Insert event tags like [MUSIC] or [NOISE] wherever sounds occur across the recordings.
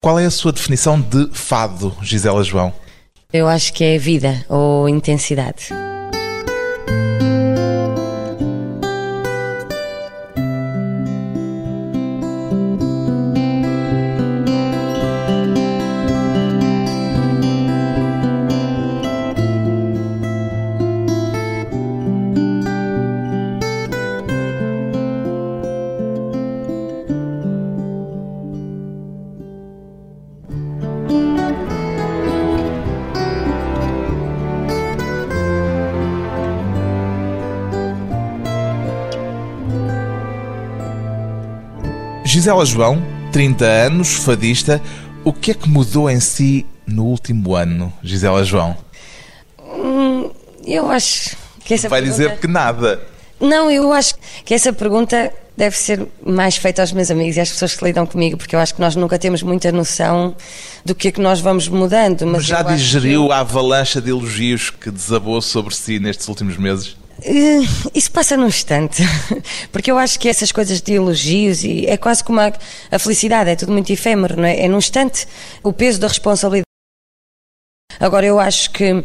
Qual é a sua definição de fado, Gisela João? Eu acho que é vida ou intensidade. Gisela João, 30 anos, fadista. O que é que mudou em si no último ano, Gisela João? Hum, eu acho que essa Vai pergunta... dizer que nada. Não, eu acho que essa pergunta deve ser mais feita aos meus amigos e às pessoas que lidam comigo, porque eu acho que nós nunca temos muita noção do que é que nós vamos mudando. Mas Mas já digeriu a avalanche de elogios que desabou sobre si nestes últimos meses? Eh, Isso passa num instante, [LAUGHS] porque eu acho que essas coisas de elogios e é quase como a, a felicidade, é tudo muito efêmero, não é? É num instante o peso da responsabilidade. Agora eu acho que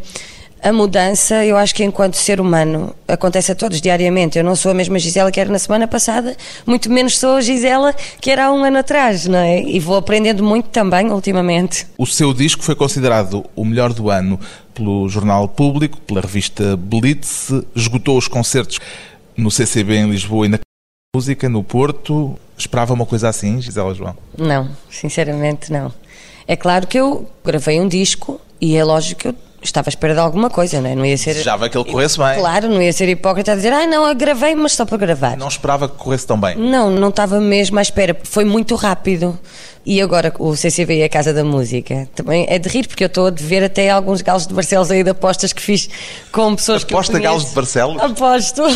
a mudança, eu acho que enquanto ser humano acontece a todos diariamente. Eu não sou a mesma Gisela que era na semana passada, muito menos sou a Gisela que era há um ano atrás, não é? E vou aprendendo muito também ultimamente. O seu disco foi considerado o melhor do ano pelo Jornal Público, pela revista Blitz, esgotou os concertos no CCB em Lisboa e na Música, no Porto. Esperava uma coisa assim, Gisela João? Não, sinceramente não. É claro que eu gravei um disco e é lógico que eu estava à espera de alguma coisa, não é? Não ia ser. Desejava que ele corresse bem. Claro, não ia ser hipócrita a dizer, ai não, eu gravei, mas só para gravar. Não esperava que corresse tão bem. Não, não estava mesmo à espera. Foi muito rápido. E agora o CCB e a Casa da Música também é de rir, porque eu estou a dever até alguns galos de Barcelos aí de apostas que fiz com pessoas que eu Aposta galos de Barcelos? Aposto. [LAUGHS]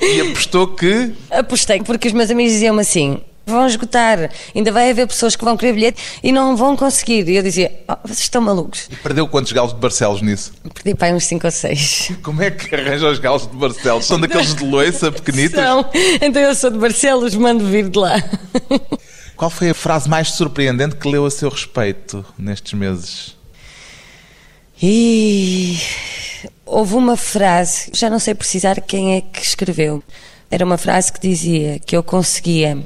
E apostou que Apostei, porque os meus amigos diziam-me assim: vão esgotar, ainda vai haver pessoas que vão querer bilhete e não vão conseguir. E eu dizia: oh, vocês estão malucos. perdeu quantos galos de Barcelos nisso. Perdi para uns 5 ou 6. Como é que arranja os galos de Barcelos? São daqueles de loiça pequenitos? São. Então eu sou de Barcelos, mando vir de lá. Qual foi a frase mais surpreendente que leu a seu respeito nestes meses? E houve uma frase, já não sei precisar quem é que escreveu. Era uma frase que dizia que eu conseguia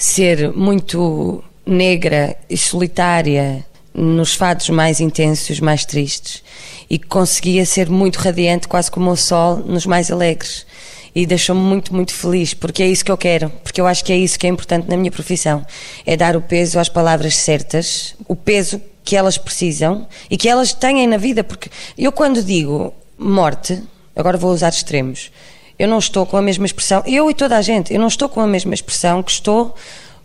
ser muito negra e solitária nos fados mais intensos, mais tristes, e conseguia ser muito radiante, quase como o sol, nos mais alegres. E deixou-me muito, muito feliz, porque é isso que eu quero, porque eu acho que é isso que é importante na minha profissão: é dar o peso às palavras certas, o peso que elas precisam e que elas têm na vida, porque eu, quando digo morte, agora vou usar extremos, eu não estou com a mesma expressão, eu e toda a gente, eu não estou com a mesma expressão que estou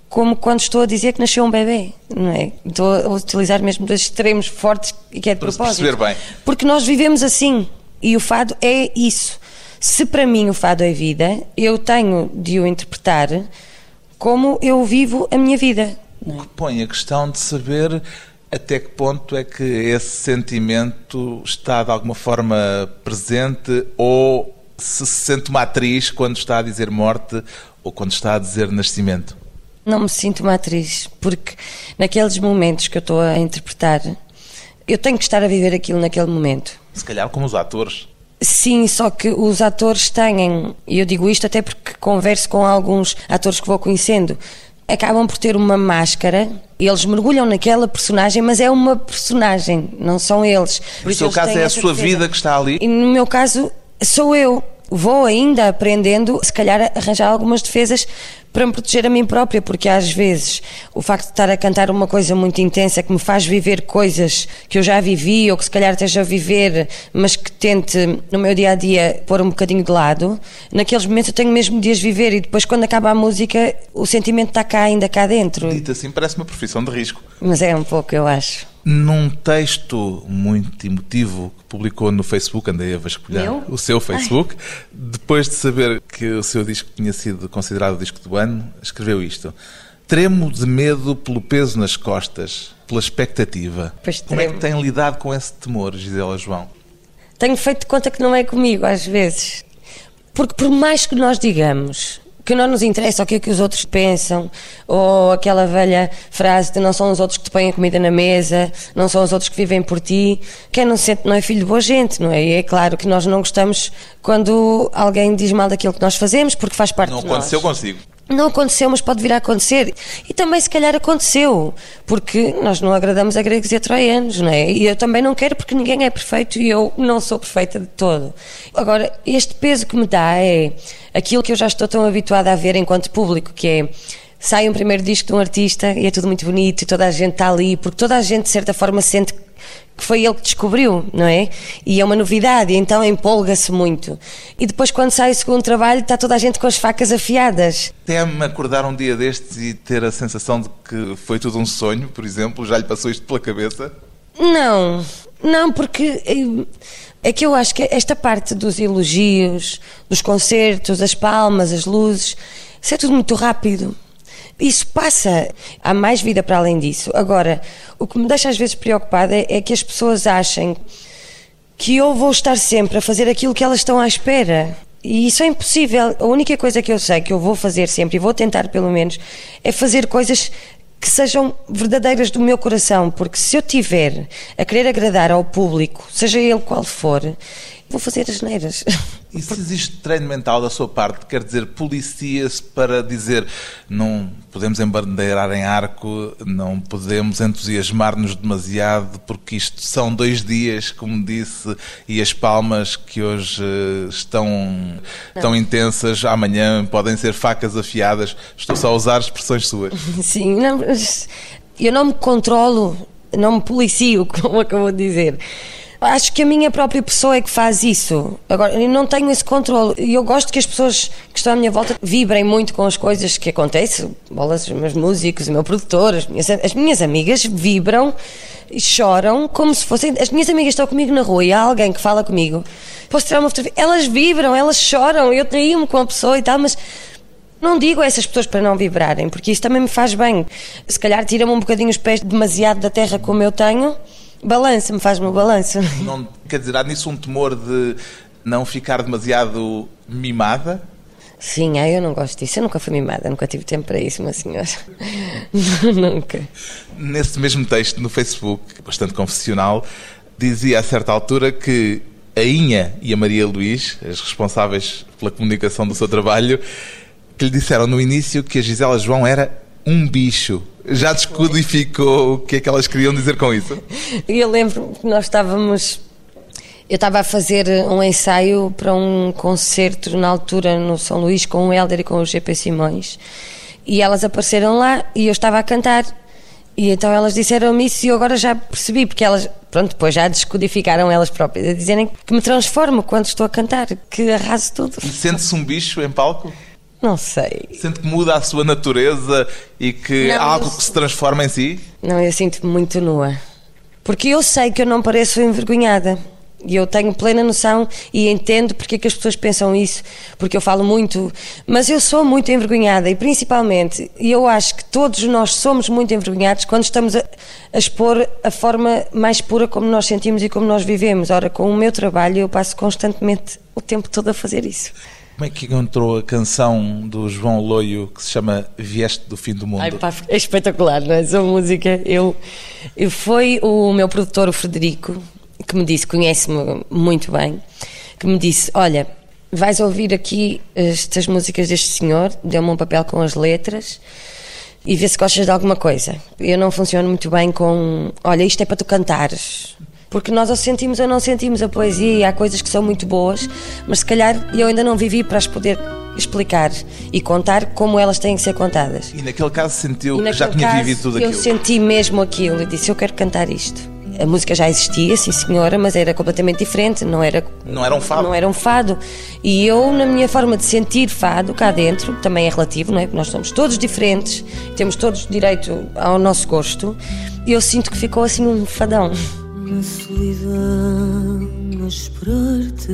como quando estou a dizer que nasceu um bebê, não é? Estou a utilizar mesmo dois extremos fortes e que é de Para propósito. perceber bem. Porque nós vivemos assim e o fado é isso. Se para mim o fado é vida, eu tenho de o interpretar como eu vivo a minha vida. não é? que põe a questão de saber até que ponto é que esse sentimento está de alguma forma presente ou se se sente uma atriz quando está a dizer morte ou quando está a dizer nascimento. Não me sinto uma atriz, porque naqueles momentos que eu estou a interpretar, eu tenho que estar a viver aquilo naquele momento. Se calhar como os atores. Sim, só que os atores têm, e eu digo isto até porque converso com alguns atores que vou conhecendo, acabam por ter uma máscara, eles mergulham naquela personagem, mas é uma personagem, não são eles. No seu caso é a essa sua vida que está ali. E no meu caso, sou eu. Vou ainda aprendendo, se calhar, a arranjar algumas defesas para me proteger a mim própria, porque às vezes o facto de estar a cantar uma coisa muito intensa que me faz viver coisas que eu já vivi ou que se calhar esteja a viver, mas que tente no meu dia a dia pôr um bocadinho de lado, naqueles momentos eu tenho mesmo de as viver e depois, quando acaba a música, o sentimento está cá, ainda cá dentro. Dito assim, parece uma profissão de risco. Mas é um pouco, eu acho. Num texto muito emotivo que publicou no Facebook, andei a vasculhar Meu? o seu Facebook, depois de saber que o seu disco tinha sido considerado o disco do ano, escreveu isto. Tremo de medo pelo peso nas costas, pela expectativa. Pois Como é que tremo. tem lidado com esse temor, Gisela João? Tenho feito de conta que não é comigo, às vezes. Porque por mais que nós digamos que não nos interessa o que é que os outros pensam, ou aquela velha frase de não são os outros que te põem a comida na mesa, não são os outros que vivem por ti. Quem não sente não é filho de boa gente, não é? E é claro que nós não gostamos quando alguém diz mal daquilo que nós fazemos, porque faz parte não de nós. Não aconteceu consigo. Não aconteceu, mas pode vir a acontecer. E também, se calhar, aconteceu, porque nós não agradamos a gregos e a troianos, não é? E eu também não quero, porque ninguém é perfeito e eu não sou perfeita de todo. Agora, este peso que me dá é aquilo que eu já estou tão habituada a ver enquanto público, que é sai um primeiro disco de um artista e é tudo muito bonito e toda a gente está ali, porque toda a gente, de certa forma, sente que foi ele que descobriu, não é? E é uma novidade, então empolga-se muito. E depois, quando sai o segundo trabalho, está toda a gente com as facas afiadas. Teme acordar um dia destes e ter a sensação de que foi tudo um sonho, por exemplo? Já lhe passou isto pela cabeça? Não, não, porque é que eu acho que esta parte dos elogios, dos concertos, as palmas, as luzes, isso é tudo muito rápido. Isso passa. Há mais vida para além disso. Agora, o que me deixa às vezes preocupada é, que as pessoas achem que eu vou estar sempre a fazer aquilo que elas estão à espera. E isso é impossível. A única coisa que eu sei que eu vou fazer sempre, e vou tentar pelo menos, é fazer coisas que sejam verdadeiras do meu coração, porque se eu tiver a querer agradar ao público, seja ele qual for, vou fazer as neiras. [LAUGHS] E se existe treino mental da sua parte, quer dizer, policia-se para dizer não podemos embandeirar em arco, não podemos entusiasmar-nos demasiado, porque isto são dois dias, como disse, e as palmas que hoje eh, estão tão intensas, amanhã podem ser facas afiadas. Estou só a usar expressões suas. [LAUGHS] Sim, não, eu não me controlo, não me policio, [LAUGHS] como acabou de dizer. Acho que a minha própria pessoa é que faz isso. Agora, eu não tenho esse controle. E eu gosto que as pessoas que estão à minha volta vibrem muito com as coisas que acontecem. Bolas, os meus músicos, o meu produtor, as minhas, as minhas amigas vibram e choram como se fossem. As minhas amigas estão comigo na rua e há alguém que fala comigo. Posso tirar uma fotografia? Elas vibram, elas choram. Eu traí-me com a pessoa e tal, mas. Não digo a essas pessoas para não vibrarem, porque isso também me faz bem. Se calhar tira-me um bocadinho os pés demasiado da terra como eu tenho Balança-me, faz-me o balanço. Não, quer dizer, há nisso um temor de não ficar demasiado mimada? Sim, eu não gosto disso. Eu nunca fui mimada, nunca tive tempo para isso, uma senhora. [LAUGHS] nunca. Nesse mesmo texto no Facebook, bastante confessional, dizia a certa altura que a Inha e a Maria Luís, as responsáveis pela comunicação do seu trabalho, que lhe disseram no início que a Gisela João era um bicho. Já descodificou o que é que elas queriam dizer com isso? Eu lembro que nós estávamos. Eu estava a fazer um ensaio para um concerto na altura no São Luís com o Helder e com o GP Simões e elas apareceram lá e eu estava a cantar e então elas disseram-me isso e eu agora já percebi, porque elas, pronto, depois já descodificaram elas próprias, a dizerem que me transformo quando estou a cantar, que arraso tudo. E sente-se um bicho em palco? Não sei. Sente que muda a sua natureza e que não, há algo que se transforma em si? Não, eu sinto-me muito nua. Porque eu sei que eu não pareço envergonhada. E eu tenho plena noção e entendo porque é que as pessoas pensam isso, porque eu falo muito, mas eu sou muito envergonhada e principalmente, e eu acho que todos nós somos muito envergonhados quando estamos a, a, expor a forma mais pura como nós sentimos e como nós vivemos. Ora, com o meu trabalho eu passo constantemente o tempo todo a fazer isso. Como é que encontrou a canção do João Loio que se chama Vieste do Fim do Mundo? Ai, pá, é espetacular, não é? Essa música. Eu, eu, foi o meu produtor, o Frederico, que me disse, conhece-me muito bem, que me disse: Olha, vais ouvir aqui estas músicas deste senhor, deu-me um papel com as letras e vê se gostas de alguma coisa. Eu não funciono muito bem com: Olha, isto é para tu cantares. Porque nós ou sentimos ou não sentimos a poesia e há coisas que são muito boas, mas se calhar eu ainda não vivi para as poder explicar e contar como elas têm que ser contadas. E naquele caso sentiu que já tinha vivido tudo aquilo? Eu senti mesmo aquilo e disse: Eu quero cantar isto. A música já existia, sim senhora, mas era completamente diferente, não era não era um fado. Não era um fado. E eu na minha forma de sentir fado cá dentro, também é relativo, não é? Porque nós somos todos diferentes, temos todos direito ao nosso gosto. E eu sinto que ficou assim um fadão na solidão a esperar-te,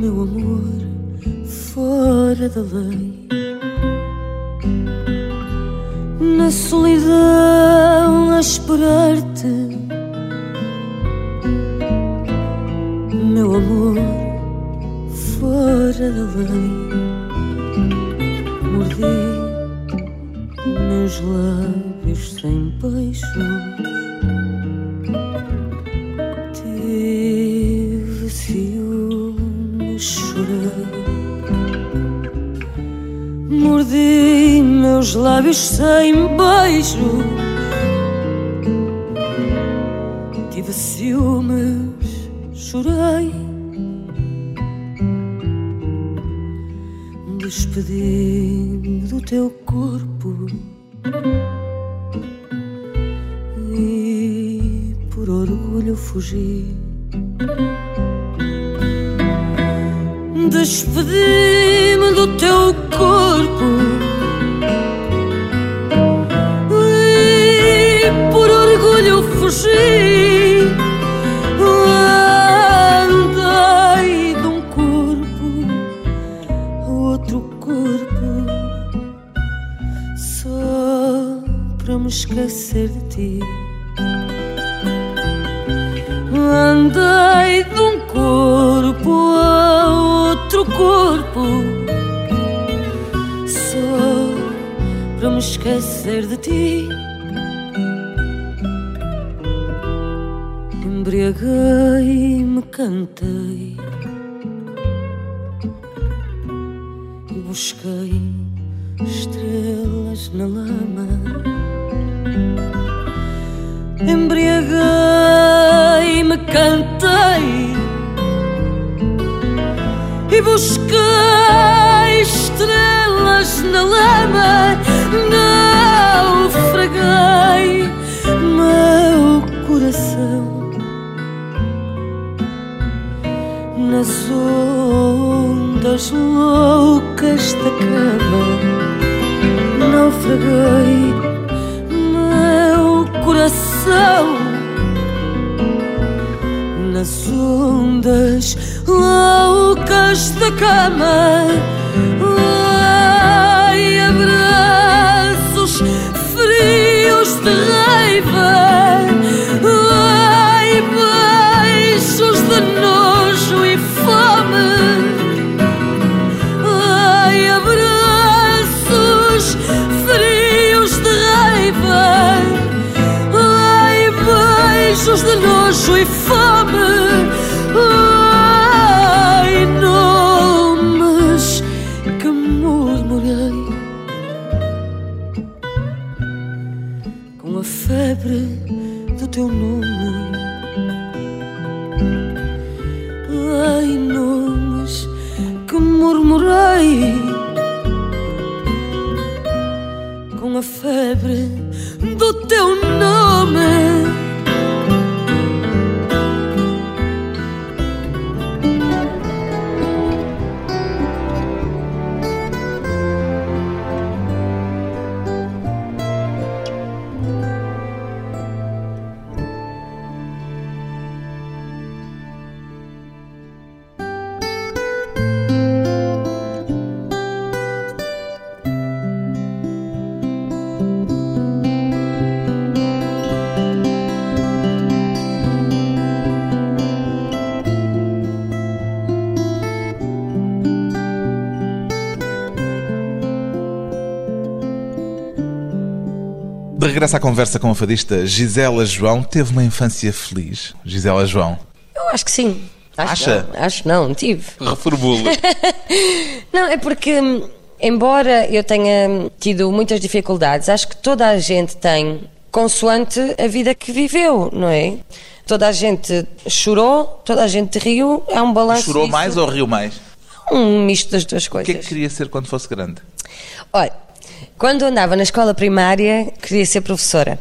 meu amor, fora da lei. Na solidão a esperar-te, meu amor, fora da lei. Mordi meus lábios sem beijos. Tive ciúme, chorei. Mordi meus lábios sem beijos. Tive ciúmes, chorei. Despedi-me do teu corpo orgulho fugi. Despedi-me do teu corpo e por orgulho fugi. Andei de um corpo a outro corpo só para me esquecer de ti. Esquecer de ti. Embriaguei-me, cantei e busquei estrelas na lama. Embriaguei-me, cantei e busquei estrelas na lama. Naufraguei meu coração nas ondas loucas da cama. Naufraguei meu coração nas ondas loucas da cama. De beijos de nojo e fome. Ai, abraços frios de raiva. Ai, beijos de nojo e fome. Regresso à conversa com a fadista Gisela João, teve uma infância feliz. Gisela João. Eu acho que sim. Acho Acha? Não, acho não, tive. [LAUGHS] Reformulo. [LAUGHS] Não, é porque, hum, embora eu tenha tido muitas dificuldades, acho que toda a gente tem, consoante a vida que viveu, não é? Toda a gente chorou, toda a gente riu, há um balanço. Chorou disso. mais ou riu mais? Um misto das duas O coisas. que é que queria ser quando fosse grande? Olha, quando andava na escola primária, queria ser professora,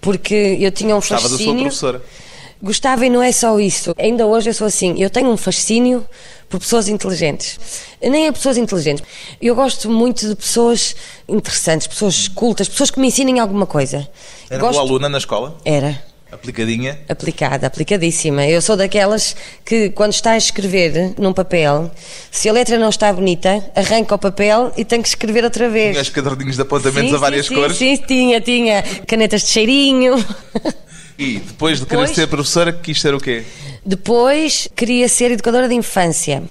porque eu tinha um Gostava da sua fascínio. professora. Gostava e não é só isso. Ainda hoje eu sou assim. Eu tenho um fascínio por pessoas inteligentes. Nem é pessoas inteligentes. Eu gosto muito de pessoas interessantes, pessoas cultas, pessoas que me ensinem alguma coisa. Era gosto... boa aluna na escola? Era. Aplicadinha? Aplicada, aplicadíssima. Eu sou daquelas que, quando está a escrever num papel, se a letra não está bonita, arranca o papel e tem que escrever outra vez. Tinha os caderninhos de apontamentos Sim, a várias sim, cores? Sim, sim, tinha, tinha. Canetas de cheirinho. [LAUGHS] E depois de querer Depois- ser professora, quis ser o quê? Depois queria ser educadora de infância.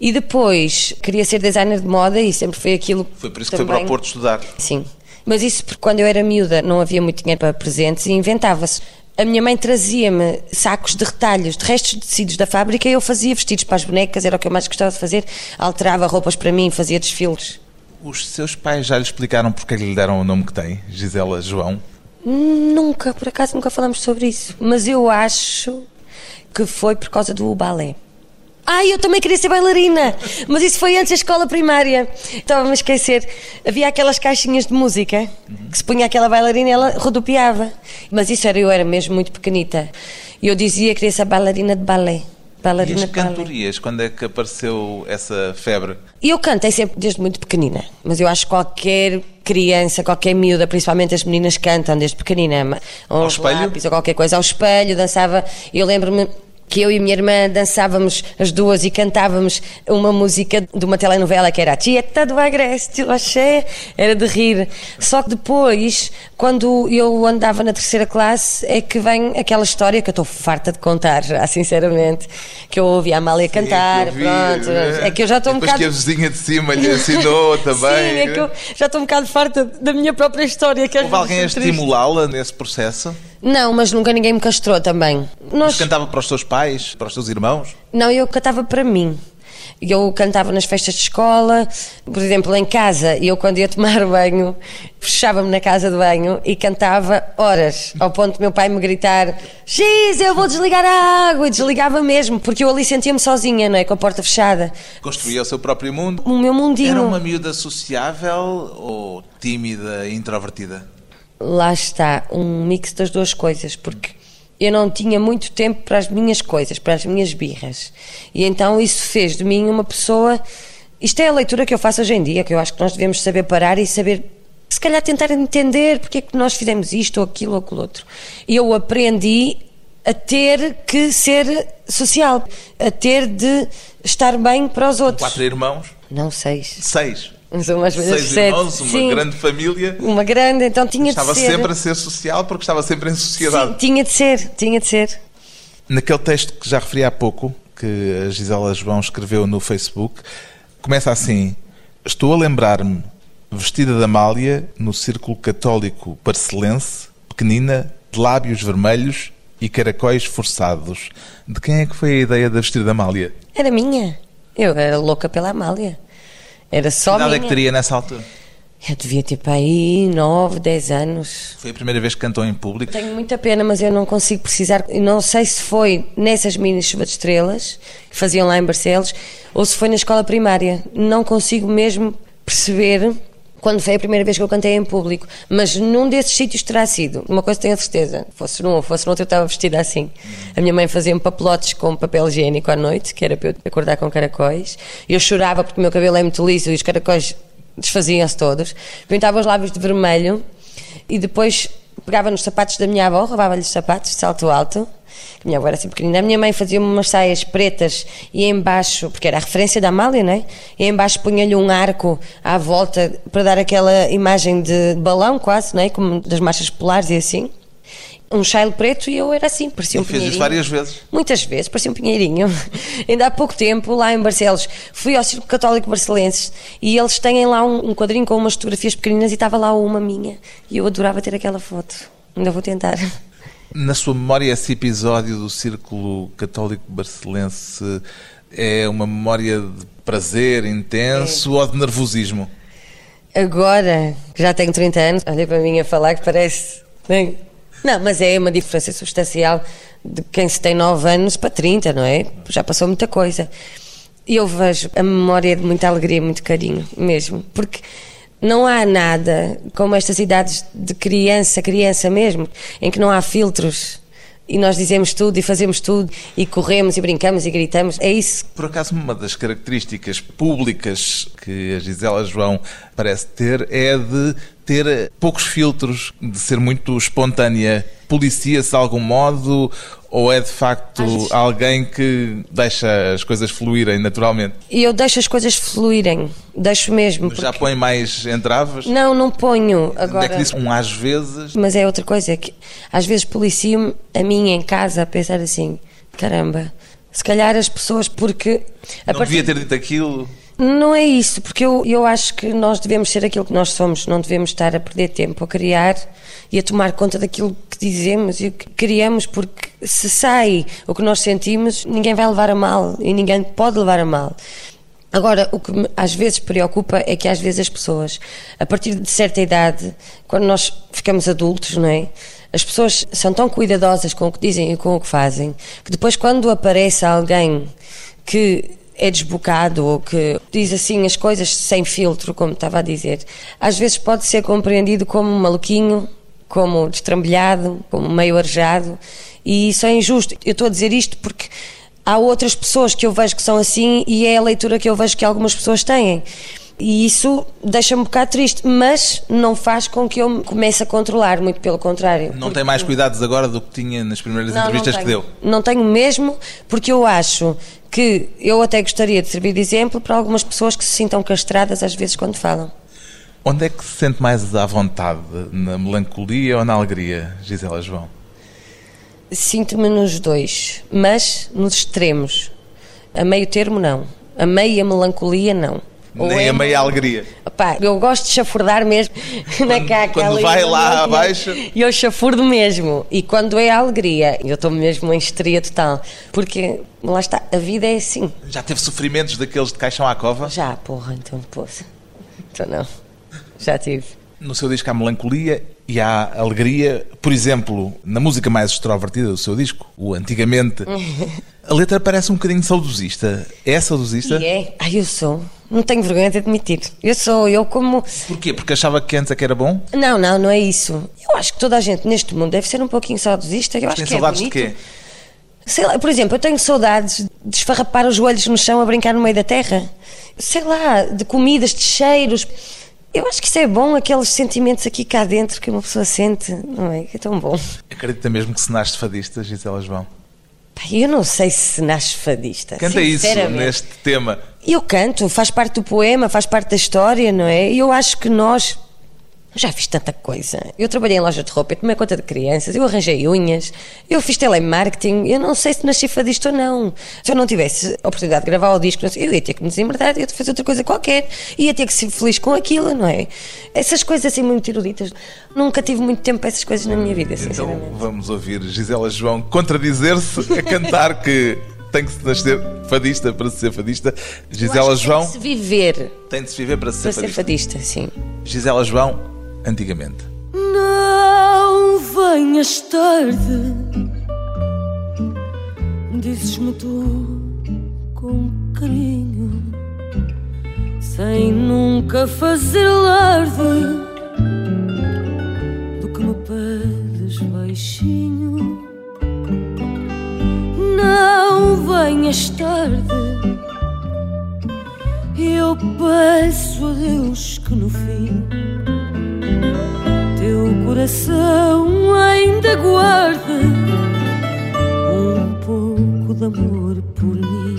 E depois queria ser designer de moda e sempre foi aquilo. Foi por isso que foi para o Porto estudar. Sim. Mas isso porque quando eu era miúda não havia muito dinheiro para presentes e inventava-se. A minha mãe trazia-me sacos de retalhos, de restos de tecidos da fábrica e eu fazia vestidos para as bonecas, era o que eu mais gostava de fazer. Alterava roupas para mim, fazia desfiles. Os seus pais já lhe explicaram porque é lhe deram o nome que tem, Gisela João? Nunca, por acaso nunca falamos sobre isso. Mas eu acho que foi por causa do balé. Ah, eu também queria ser bailarina, mas isso foi antes da escola primária. Estava-me a esquecer. Havia aquelas caixinhas de música que se punha aquela bailarina e ela rodopiava. Mas isso era, eu era mesmo muito pequenita. E eu dizia que queria ser bailarina de balé. Bailarina e as cantorias, quando é que apareceu essa febre? Eu cantei sempre desde muito pequenina, mas eu acho que qualquer criança, qualquer miúda, principalmente as meninas cantam desde pequenina. Ao espelho? Lápis, ou qualquer coisa, ao espelho, dançava. Eu lembro-me que eu e minha irmã dançávamos as duas e cantávamos uma música de uma telenovela que era a Tieta do Agreste, Axé, era de rir. Só que depois, quando eu andava na terceira classe, é que vem aquela história que eu estou farta de contar, já, sinceramente, que eu ouvi a Amália cantar, Sim, pronto. É que eu já estou um Depois bocado... que a vizinha de cima lhe ensinou [LAUGHS] também. Sim, é que eu já estou um bocado farta da minha própria história. Que às Houve alguém a é estimulá-la nesse processo? Não, mas nunca ninguém me castrou também. Mas Nós... cantava para os seus pais, para os seus irmãos? Não, eu cantava para mim. Eu cantava nas festas de escola, por exemplo, em casa, eu quando ia tomar [LAUGHS] banho, fechava-me na casa de banho e cantava horas, ao ponto do meu pai me gritar: X, eu vou desligar a água! E desligava mesmo, porque eu ali sentia-me sozinha, não é? Com a porta fechada. Construía o seu próprio mundo? O meu mundinho. Era uma miúda sociável ou tímida e introvertida? Lá está, um mix das duas coisas, porque eu não tinha muito tempo para as minhas coisas, para as minhas birras. E então isso fez de mim uma pessoa. Isto é a leitura que eu faço hoje em dia, que eu acho que nós devemos saber parar e saber, se calhar, tentar entender porque é que nós fizemos isto ou aquilo ou aquilo outro. E eu aprendi a ter que ser social, a ter de estar bem para os outros. Quatro irmãos? Não seis. Seis. São velhas Seis sete. irmãos, uma Sim. grande família. Uma grande, então tinha Estava de ser. sempre a ser social porque estava sempre em sociedade. Sim, tinha de ser, tinha de ser. Naquele texto que já referi há pouco, que a Gisela João escreveu no Facebook, começa assim: Estou a lembrar-me, vestida de Amália, no círculo católico parcelense, pequenina, de lábios vermelhos e caracóis forçados. De quem é que foi a ideia da vestida de Amália? Era minha. Eu era louca pela Amália. Era só Que idade minha. é que teria nessa altura? Eu devia ter para aí 9, 10 anos. Foi a primeira vez que cantou em público? Tenho muita pena, mas eu não consigo precisar. Não sei se foi nessas mini chuva de estrelas que faziam lá em Barcelos ou se foi na escola primária. Não consigo mesmo perceber quando foi a primeira vez que eu cantei em público. Mas num desses sítios terá sido. Uma coisa tenho a certeza. Fosse num ou fosse no outro, eu estava vestida assim. A minha mãe fazia-me papelotes com papel higiênico à noite, que era para eu acordar com caracóis. Eu chorava porque o meu cabelo é muito liso e os caracóis desfaziam-se todos. Pintava os lábios de vermelho e depois pegava nos sapatos da minha avó, roubava-lhe os sapatos de salto alto. Que minha avó era assim pequenina. A minha mãe fazia-me umas saias pretas e embaixo, porque era a referência da Amália, não é? E embaixo punha-lhe um arco à volta para dar aquela imagem de balão quase, não é? Como das marchas polares e assim. Um chale preto e eu era assim, parecia E um isso pinheirinho. várias vezes. Muitas vezes, parecia um pinheirinho. [LAUGHS] Ainda há pouco tempo, lá em Barcelos, fui ao Círculo Católico Barcelenses e eles têm lá um, um quadrinho com umas fotografias pequeninas e estava lá uma minha. E eu adorava ter aquela foto. Ainda vou tentar. [LAUGHS] Na sua memória, esse episódio do Círculo Católico Barcelense é uma memória de prazer intenso ou de nervosismo? Agora, que já tenho 30 anos, olha para mim a falar que parece. Bem, Não, mas é uma diferença substancial de quem se tem 9 anos para 30, não é? Já passou muita coisa. E eu vejo a memória de muita alegria, muito carinho, mesmo. Porque não há nada como estas idades de criança, criança mesmo, em que não há filtros. E nós dizemos tudo e fazemos tudo e corremos e brincamos e gritamos. É isso Por acaso, uma das características públicas que a Gisela João parece ter é de ter poucos filtros, de ser muito espontânea. Policia-se de algum modo ou é de facto Acho- alguém que deixa as coisas fluírem naturalmente? E eu deixo as coisas fluírem, deixo mesmo. Já porque- põe mais entraves? Não, não ponho agora. é que disse um às vezes? Mas é outra coisa, é que às vezes policio-me a mim em casa a pensar assim: caramba, Se calhar as pessoas, porque. a Não partir- devia ter dito aquilo. Não é isso, porque eu, eu acho que nós devemos ser aquilo que nós somos, não devemos estar a perder tempo a criar e a tomar conta daquilo que dizemos e que criamos, porque se sai o que nós sentimos, ninguém vai levar a mal e ninguém pode levar a mal. Agora, o que às vezes preocupa é que às vezes as pessoas, a partir de certa idade, quando nós ficamos adultos, não é? As pessoas são tão cuidadosas com o que dizem e com o que fazem, que depois quando aparece alguém que é desbocado ou que diz assim as coisas sem filtro, como estava a dizer, às vezes pode ser compreendido como um maluquinho, como destrambelhado, como meio arejado, e isso é injusto. Eu estou a dizer isto porque há outras pessoas que eu vejo que são assim e é a leitura que eu vejo que algumas pessoas têm. E isso deixa-me um bocado triste, mas não faz com que eu me comece a controlar, muito pelo contrário. Não Porque- tem mais cuidados agora do que tinha nas primeiras entrevistas que tenho. deu. Não tenho mesmo, porque eu acho que eu até gostaria de servir de exemplo para algumas pessoas que se sintam castradas às vezes quando falam. Onde é que se sente mais à vontade? Na melancolia ou na alegria, Gisela João? Sinto-me nos dois, mas nos extremos. A meio termo, não. A meia melancolia, não. Nem é a meia alegria. Pá, eu gosto de chafurdar mesmo [LAUGHS] na caca. quando vai lá abaixo. E eu chafurdo mesmo. E quando é alegria, eu estou mesmo em histeria total. Porque, lá está, a vida é assim. Já teve sofrimentos daqueles de caixão à cova? Já, porra, então, poça. Então não. Já tive. No seu disco há melancolia e há alegria. Por exemplo, na música mais extrovertida do seu disco, o Antigamente, [LAUGHS] a letra parece um bocadinho saudosista. É saudosista? E é? Ai, eu sou. Não tenho vergonha de admitir. Eu sou, eu como. Porquê? Porque achava que antes é que era bom? Não, não, não é isso. Eu acho que toda a gente neste mundo deve ser um pouquinho saudosista. Eu acho Tem que saudades é de bonito. quê? Sei lá, por exemplo, eu tenho saudades de esfarrapar os joelhos no chão a brincar no meio da terra. Sei lá, de comidas, de cheiros. Eu acho que isso é bom, aqueles sentimentos aqui cá dentro que uma pessoa sente, não é? Que é tão bom. Acredita mesmo que se nasce fadista, Gisela João? Eu não sei se nasce fadista. Canta isso neste tema. Eu canto, faz parte do poema, faz parte da história, não é? E eu acho que nós. Já fiz tanta coisa. Eu trabalhei em loja de roupa, eu tomei conta de crianças, eu arranjei unhas, eu fiz telemarketing. Eu não sei se nasci fadista ou não. Se eu não tivesse a oportunidade de gravar o disco, eu ia ter que me desembardar, ia ter que fazer outra coisa qualquer. Ia ter que ser feliz com aquilo, não é? Essas coisas assim muito eruditas. Nunca tive muito tempo para essas coisas na minha vida, sinceramente. Então vamos ouvir Gisela João contradizer-se a cantar que tem que se nascer fadista para se ser fadista. Gisela João Tem de se viver tem de se viver para se para ser ser fadista. fadista, sim. Gisela João, antigamente. Não venhas tarde, dizes-me tu com carinho, sem nunca fazer alarde do que me pedes baixinho. Não venhas tarde, eu peço a Deus que no fim teu coração ainda guarde um pouco de amor por mim.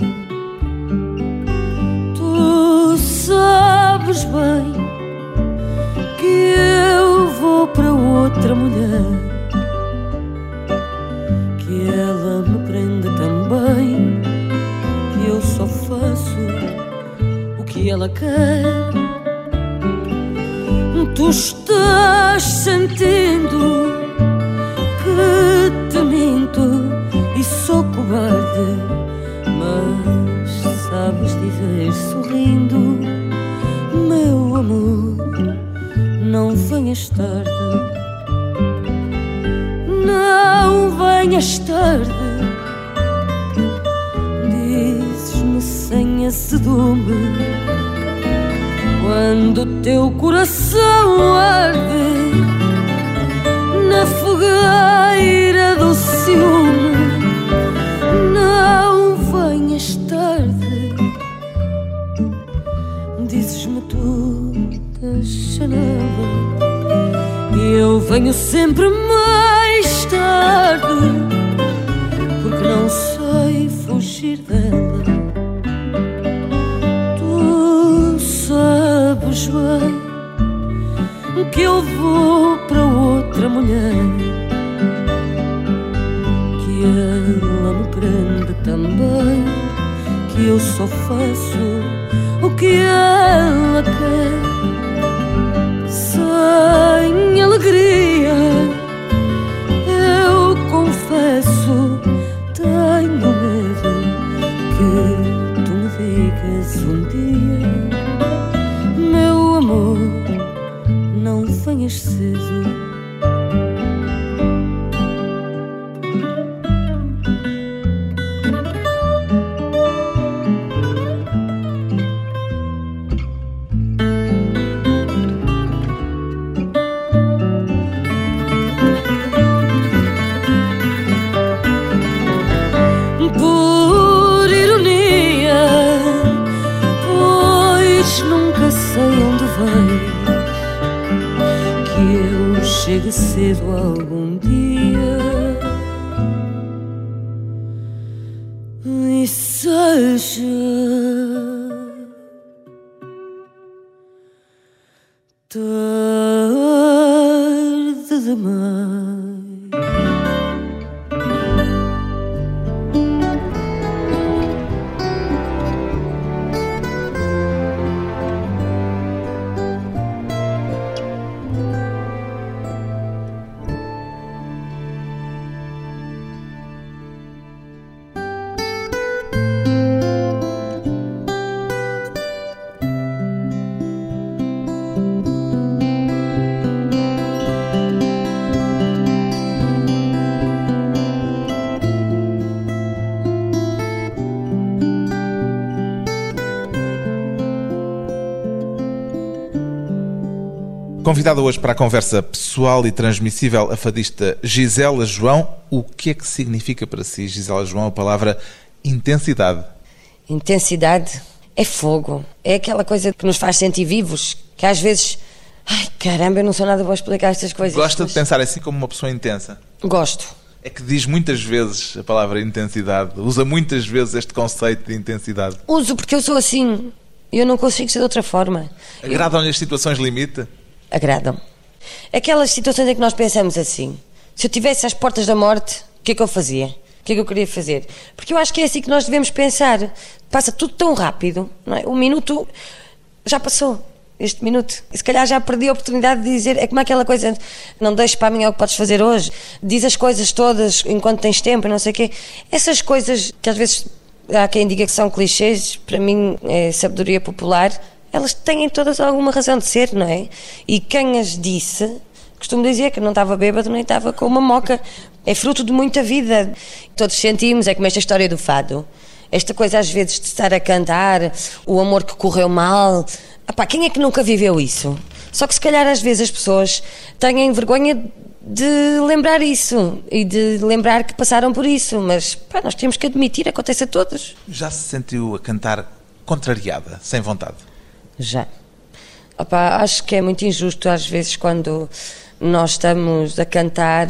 Tu sabes bem que eu vou para outra mulher, que ela me prende também, que eu só faço o que ela quer. Tu estás sentindo que te minto e sou cobarde, mas sabes dizer sorrindo, meu amor, não venhas tarde, não venhas tarde. Dizes-me sem azedume quando teu coração arde na fogueira do ciúme, não venhas tarde. Dizes-me tu da janela e eu venho sempre mais tarde, porque não sei que vou para outra mulher, que ela me prende também, eu só faço o que ela quer. Sem não Convidada hoje para a conversa pessoal e transmissível a fadista Gisela João. O que é que significa para si, Gisela João, a palavra intensidade? Intensidade é fogo. É aquela coisa que nos faz sentir vivos, que às vezes. Ai, caramba, eu não sou nada boa a explicar estas coisas. Gosta mas de pensar assim como uma pessoa intensa? Gosto. É que diz muitas vezes a palavra intensidade, usa muitas vezes este conceito de intensidade. Uso porque eu sou assim. Eu não consigo ser de outra forma. Agradam-lhe as situações limite? Agradam. Aquelas situações em que nós pensamos assim: se eu tivesse às portas da morte, o que é que eu fazia? O que é que eu queria fazer? Porque eu acho que é assim que nós devemos pensar. Passa tudo tão rápido, não é? O minuto já passou. Este minuto. Se calhar já perdi a oportunidade de dizer. É como aquela coisa: não deixes para amanhã o que podes fazer hoje. Diz as coisas todas enquanto tens tempo não sei o quê. Essas coisas que às vezes há quem diga que são clichês, para mim é sabedoria popular elas têm todas alguma razão de ser, não é? E quem as disse, costumo dizer que não estava bêbado nem estava com uma moca. É fruto de muita vida. Todos sentimos, é como esta história do fado. Esta coisa às vezes de estar a cantar, o amor que correu mal. Epá, quem é que nunca viveu isso? Só que se calhar às vezes as pessoas têm vergonha de lembrar isso e de lembrar que passaram por isso, mas pá, nós temos que admitir, acontece a todos. Já se sentiu a cantar contrariada, sem vontade? Já. Opa, acho que é muito injusto às vezes quando nós estamos a cantar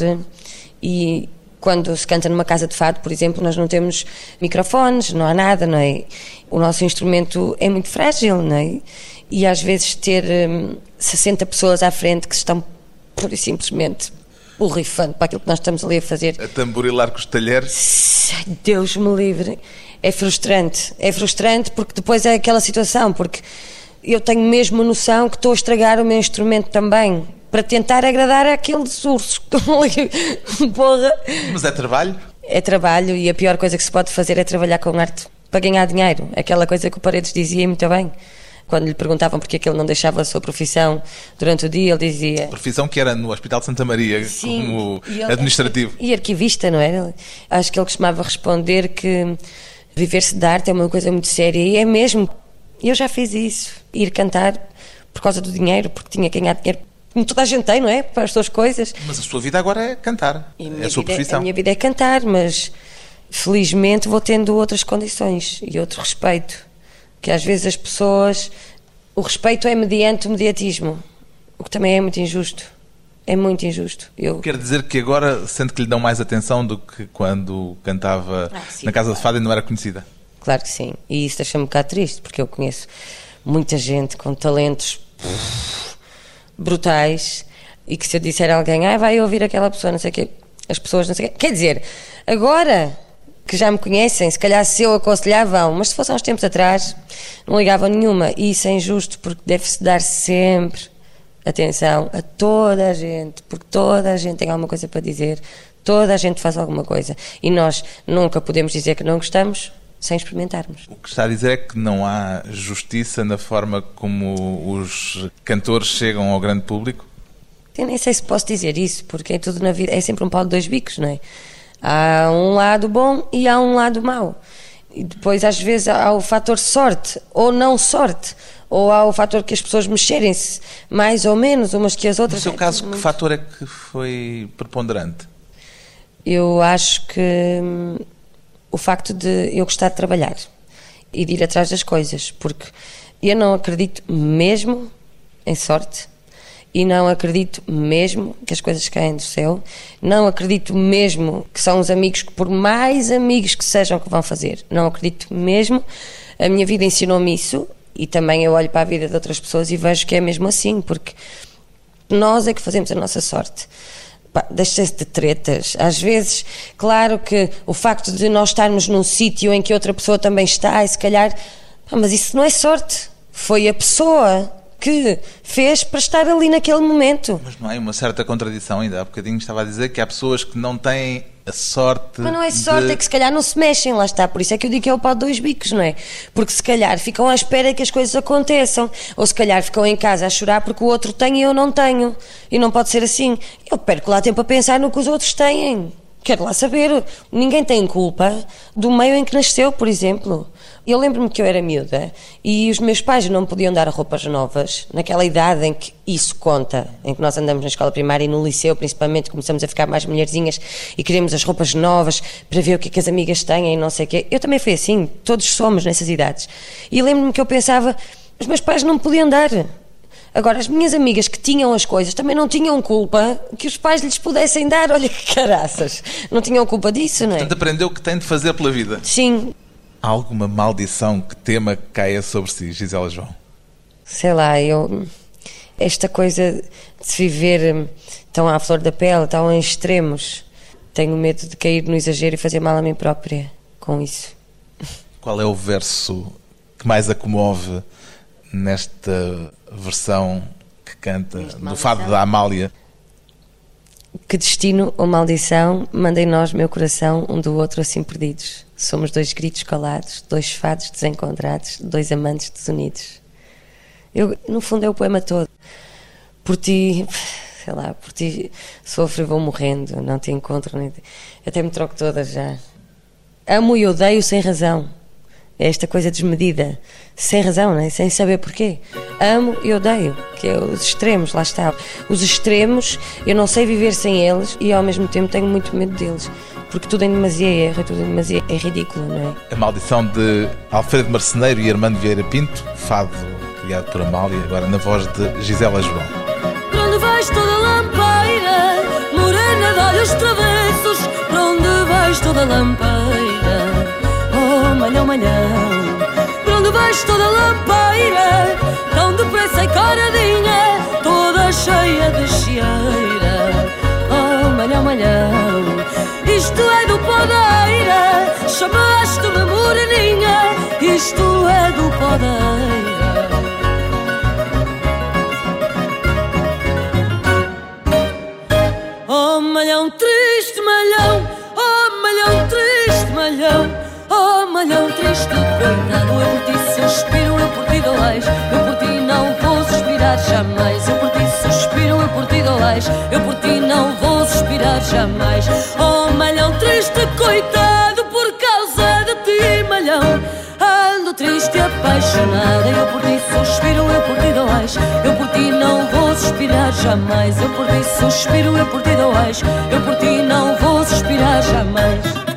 e quando se canta numa casa de fado, por exemplo, nós não temos microfones, não há nada, não é? O nosso instrumento é muito frágil, não é? E às vezes ter hum, 60 pessoas à frente que estão pura e simplesmente borrifando para aquilo que nós estamos ali a fazer. A tamborilar com os talheres? Deus me livre. É frustrante. É frustrante porque depois é aquela situação, porque eu tenho mesmo noção que estou a estragar o meu instrumento também. Para tentar agradar àqueles ursos. [LAUGHS] Porra. Mas é trabalho? É trabalho e a pior coisa que se pode fazer é trabalhar com arte para ganhar dinheiro. Aquela coisa que o Paredes dizia muito bem. Quando lhe perguntavam porque é que ele não deixava a sua profissão durante o dia, ele dizia. Profissão que era no Hospital de Santa Maria, como e ele- administrativo. E arquivista, não era? Acho que ele costumava responder que viver-se de arte é uma coisa muito séria. E é mesmo. Eu já fiz isso. Ir cantar por causa do dinheiro, porque tinha que ganhar dinheiro. Como toda a gente tem, não é? Para as suas coisas. Mas a sua vida agora é cantar. É a sua vida profissão. a minha vida é cantar, mas felizmente vou tendo outras condições e outro respeito. Que às vezes as pessoas. O respeito é mediante o mediatismo, o que também é muito injusto. É muito injusto. Eu Quer dizer que agora sente que lhe dão mais atenção do que quando cantava Ah, sim, na Casa de Fado e não era conhecida? Claro que sim. E isso deixa-me um bocado triste, porque eu conheço muita gente com talentos brutais e que se eu disser a alguém, ah, vai ouvir aquela pessoa, não sei o quê, as pessoas não sei o quê. Quer dizer, agora que já me conhecem, se calhar se eu aconselhar vão, mas se fosse há uns tempos atrás, não ligavam nenhuma. E isso é injusto, porque deve-se dar sempre atenção a toda a gente, porque toda a gente tem alguma coisa para dizer, toda a gente faz alguma coisa. E nós nunca podemos dizer que não gostamos sem experimentarmos. O que está a dizer é que não há justiça na forma como os cantores chegam ao grande público? Eu nem sei se posso dizer isso, porque é tudo na vida, é sempre um pau de dois bicos, não é? Há um lado bom e há um lado mau. E depois, às vezes, há o fator sorte ou não sorte. Ou há o fator que as pessoas mexerem-se mais ou menos umas que as outras. No seu caso, que fator é que foi preponderante? Eu acho que hum, o facto de eu gostar de trabalhar e de ir atrás das coisas, porque eu não acredito mesmo em sorte e não acredito mesmo que as coisas caem do céu, não acredito mesmo que são os amigos que, por mais amigos que sejam, que vão fazer, não acredito mesmo. A minha vida ensinou-me isso e também eu olho para a vida de outras pessoas e vejo que é mesmo assim, porque nós é que fazemos a nossa sorte. Deixa-se de tretas. Às vezes, claro que o facto de nós estarmos num sítio em que outra pessoa também está, e se calhar. mas isso não é sorte. Foi a pessoa que fez para estar ali naquele momento. Mas não há uma certa contradição ainda. Há bocadinho estava a dizer que há pessoas que não têm a sorte. Mas não é sorte, de... é que se calhar não se mexem, lá está. Por isso é que eu digo que é o pau de dois bicos, não é? Porque se calhar ficam à espera que as coisas aconteçam. Ou se calhar ficam em casa a chorar porque o outro tem e eu não tenho. E não pode ser assim. Eu perco lá tempo a pensar no que os outros têm. Quero lá saber. Ninguém tem culpa do meio em que nasceu, por exemplo. Eu lembro-me que eu era miúda e os meus pais não podiam dar roupas novas, naquela idade em que isso conta, em que nós andamos na escola primária e no liceu, principalmente, começamos a ficar mais mulherzinhas e queremos as roupas novas para ver o que, é que as amigas têm e não sei o quê. Eu também fui assim, todos somos nessas idades. E lembro-me que eu pensava, os meus pais não podiam dar. Agora, as minhas amigas que tinham as coisas também não tinham culpa que os pais lhes pudessem dar. [LAUGHS] Olha que caraças. Não tinham culpa disso, não é? Portanto, aprendeu o que tem de fazer pela vida. Sim. Há alguma maldição que tema que caia sobre si, Gisela João? Sei lá, eu. Esta coisa de se viver hum, tão à flor da pele, tão em extremos, tenho medo de cair no exagero e fazer mal a mim própria com isso. Qual é o verso que mais a comove nesta versão que canta do fado da Amália? Que destino ou maldição mandem nós, meu coração, um do outro assim perdidos. Somos dois gritos calados, dois fados desencontrados, dois amantes desunidos. Eu, no fundo, é o poema todo. Por ti, sei lá, por ti sofro e vou morrendo, não te encontro, nem te... até me troco toda já. Amo e odeio sem razão. É esta coisa desmedida, sem razão, né? sem saber porquê. Amo e odeio, que é os extremos, lá está. Os extremos, eu não sei viver sem eles e ao mesmo tempo tenho muito medo deles porque tudo em demasia é erro, tudo em demasia é ridículo, não é? A maldição de Alfredo Marceneiro e Armando Vieira Pinto, fado criado por Amália, agora na voz de Gisela João. Para onde vais toda lampeira, morena de olhos travessos, para onde vais toda lampeira, malhão, malhão, para onde vais toda lampeira, tão depressa e caradinha, toda cheia de chieira, oh malhão, malhão. Isto é do Podeira, chamaste-me moreninha. Isto é do Podeira. Oh, malhão triste, malhão, oh, malhão triste, malhão, malhão triste, coitado. Eu por ti suspiro, eu por ti dou eu por ti não vou suspirar jamais. Eu por ti suspiro, eu por ti dou eu por ti não vou suspirar jamais. Oh, triste, coitado, por causa de ti, malhão. Ando triste apaixonada, eu por ti suspiro, eu por ti dois. Eu por ti não vou suspirar jamais, eu por ti suspiro, eu por ti dois. Eu por ti não vou suspirar jamais.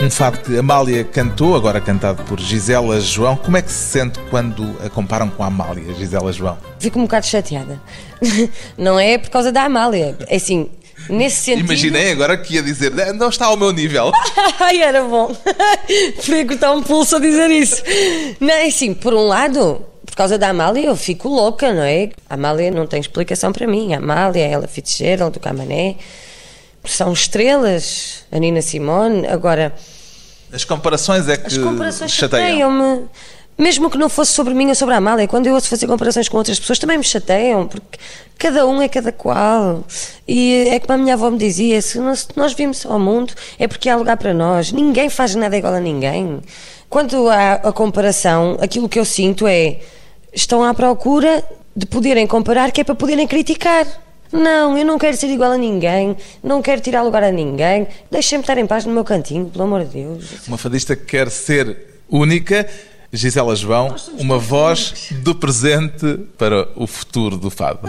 Um fado que Amália cantou, agora cantado por Gisela João. Como é que se sente quando a comparam com a Amália, Gisela João? Fico um bocado chateada. [LAUGHS] Não é por causa da Amália. É assim, Nesse sentido. Imaginei agora que ia dizer, não está ao meu nível. [LAUGHS] Ai, era bom. [LAUGHS] Podia cortar um pulso a dizer isso. Não, é assim, por um lado, por causa da Amália, eu fico louca, não é? A Amália não tem explicação para mim. A Amália, a Ella Fitzgerald, do Camané, são estrelas. A Nina Simone. Agora, As comparações é que As comparações chateiam. chateiam-me. Mesmo que não fosse sobre mim ou sobre a Amália, quando eu ouço fazer comparações com outras pessoas, também me chateiam, porque cada um é cada qual. E é como a minha avó me dizia: se nós, nós vimos ao mundo, é porque há lugar para nós. Ninguém faz nada igual a ninguém. Quando há a comparação, aquilo que eu sinto é: estão à procura de poderem comparar, que é para poderem criticar. Não, eu não quero ser igual a ninguém, não quero tirar lugar a ninguém. Deixem-me estar em paz no meu cantinho, pelo amor de Deus. Uma fadista que quer ser única. Gisela João, uma voz do presente para o futuro do fado.